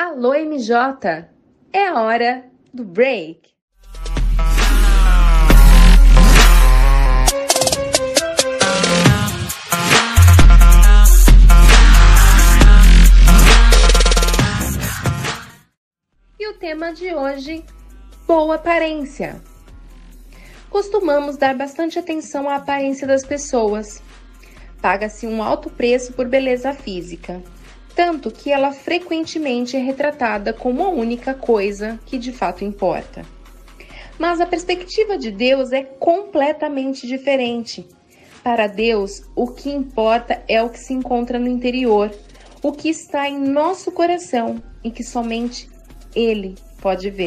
Alô, MJ! É a hora do break! E o tema de hoje: boa aparência. Costumamos dar bastante atenção à aparência das pessoas. Paga-se um alto preço por beleza física tanto que ela frequentemente é retratada como a única coisa que de fato importa. Mas a perspectiva de Deus é completamente diferente. Para Deus, o que importa é o que se encontra no interior, o que está em nosso coração e que somente Ele pode ver.